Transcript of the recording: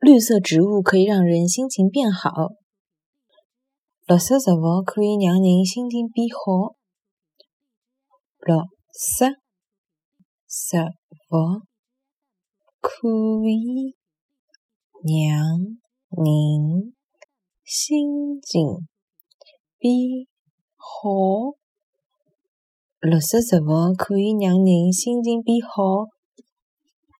绿色植物可以让人心情变好。绿色植物可以让人心情变好。绿色植物可以让人心情变好。绿色植物可以让人心情变好。